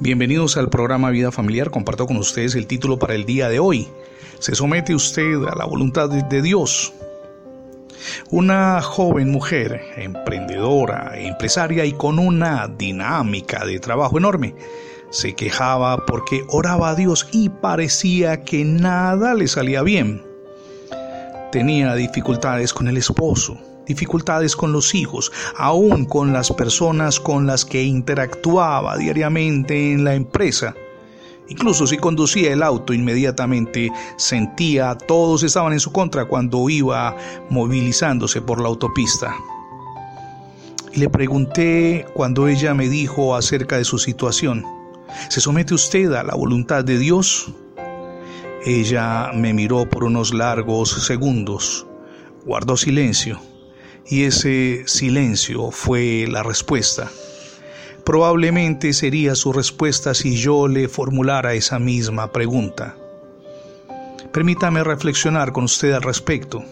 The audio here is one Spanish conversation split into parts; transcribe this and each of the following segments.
Bienvenidos al programa Vida Familiar. Comparto con ustedes el título para el día de hoy. ¿Se somete usted a la voluntad de Dios? Una joven mujer, emprendedora, empresaria y con una dinámica de trabajo enorme, se quejaba porque oraba a Dios y parecía que nada le salía bien. Tenía dificultades con el esposo, dificultades con los hijos, aún con las personas con las que interactuaba diariamente en la empresa. Incluso si conducía el auto inmediatamente sentía todos estaban en su contra cuando iba movilizándose por la autopista. Y le pregunté cuando ella me dijo acerca de su situación, ¿se somete usted a la voluntad de Dios? Ella me miró por unos largos segundos, guardó silencio y ese silencio fue la respuesta. Probablemente sería su respuesta si yo le formulara esa misma pregunta. Permítame reflexionar con usted al respecto.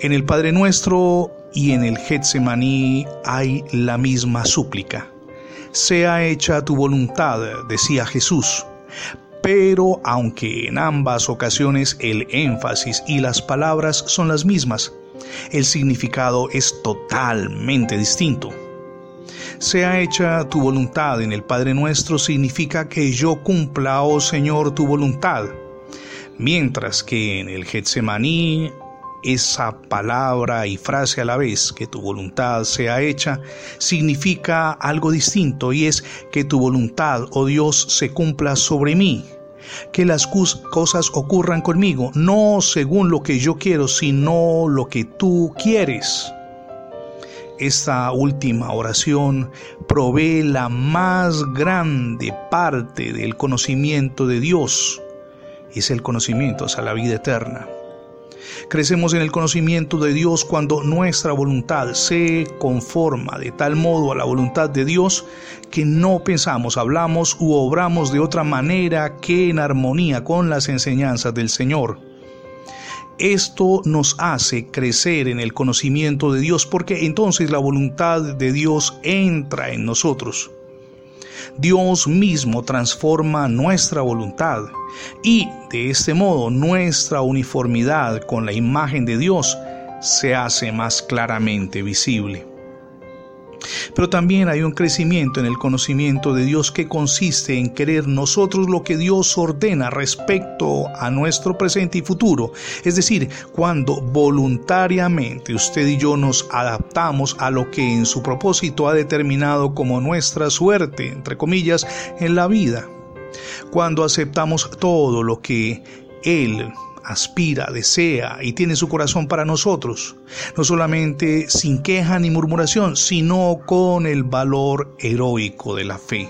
En el Padre Nuestro y en el Getsemaní hay la misma súplica. Sea hecha tu voluntad, decía Jesús. Pero aunque en ambas ocasiones el énfasis y las palabras son las mismas, el significado es totalmente distinto. Sea hecha tu voluntad en el Padre nuestro significa que yo cumpla, oh Señor, tu voluntad. Mientras que en el Getsemaní, esa palabra y frase a la vez, que tu voluntad sea hecha, significa algo distinto y es que tu voluntad, oh Dios, se cumpla sobre mí, que las cosas ocurran conmigo, no según lo que yo quiero, sino lo que tú quieres. Esta última oración provee la más grande parte del conocimiento de Dios. Es el conocimiento hacia la vida eterna. Crecemos en el conocimiento de Dios cuando nuestra voluntad se conforma de tal modo a la voluntad de Dios que no pensamos, hablamos u obramos de otra manera que en armonía con las enseñanzas del Señor. Esto nos hace crecer en el conocimiento de Dios porque entonces la voluntad de Dios entra en nosotros. Dios mismo transforma nuestra voluntad y de este modo nuestra uniformidad con la imagen de Dios se hace más claramente visible. Pero también hay un crecimiento en el conocimiento de Dios que consiste en querer nosotros lo que Dios ordena respecto a nuestro presente y futuro. Es decir, cuando voluntariamente usted y yo nos adaptamos a lo que en su propósito ha determinado como nuestra suerte, entre comillas, en la vida. Cuando aceptamos todo lo que Él aspira, desea y tiene su corazón para nosotros, no solamente sin queja ni murmuración, sino con el valor heroico de la fe.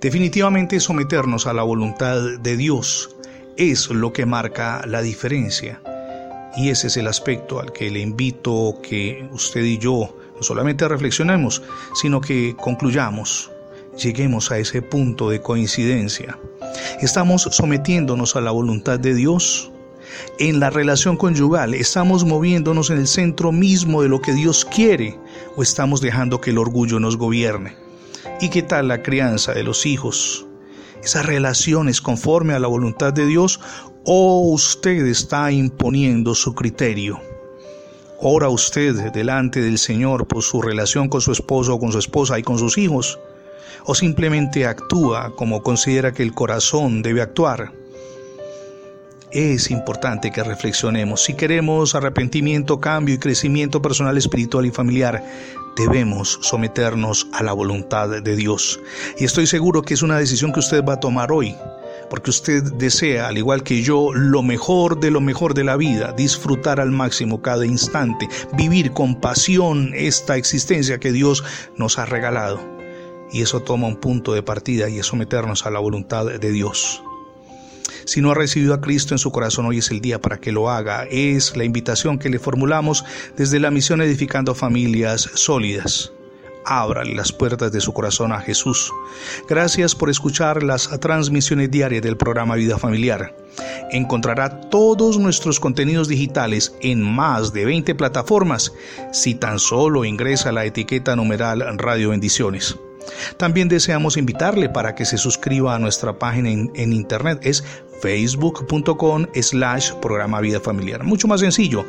Definitivamente someternos a la voluntad de Dios es lo que marca la diferencia. Y ese es el aspecto al que le invito que usted y yo no solamente reflexionemos, sino que concluyamos, lleguemos a ese punto de coincidencia ¿Estamos sometiéndonos a la voluntad de Dios? En la relación conyugal, ¿estamos moviéndonos en el centro mismo de lo que Dios quiere o estamos dejando que el orgullo nos gobierne? ¿Y qué tal la crianza de los hijos? ¿Esa relación es conforme a la voluntad de Dios o usted está imponiendo su criterio? ¿Ora usted delante del Señor por su relación con su esposo o con su esposa y con sus hijos? O simplemente actúa como considera que el corazón debe actuar. Es importante que reflexionemos. Si queremos arrepentimiento, cambio y crecimiento personal, espiritual y familiar, debemos someternos a la voluntad de Dios. Y estoy seguro que es una decisión que usted va a tomar hoy, porque usted desea, al igual que yo, lo mejor de lo mejor de la vida, disfrutar al máximo cada instante, vivir con pasión esta existencia que Dios nos ha regalado y eso toma un punto de partida y es someternos a la voluntad de Dios. Si no ha recibido a Cristo en su corazón, hoy es el día para que lo haga. Es la invitación que le formulamos desde la misión Edificando Familias Sólidas. Ábrale las puertas de su corazón a Jesús. Gracias por escuchar las transmisiones diarias del programa Vida Familiar. Encontrará todos nuestros contenidos digitales en más de 20 plataformas si tan solo ingresa la etiqueta numeral Radio Bendiciones. También deseamos invitarle para que se suscriba a nuestra página en, internet. Es facebook.com slash programa vida familiar. Mucho más sencillo.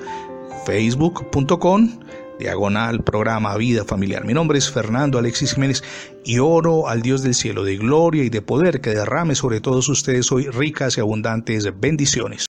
facebook.com diagonal programa Vida Familiar. Mi nombre es Fernando Alexis Jiménez y oro al Dios del cielo de gloria y de poder que derrame sobre todos ustedes hoy ricas y abundantes bendiciones.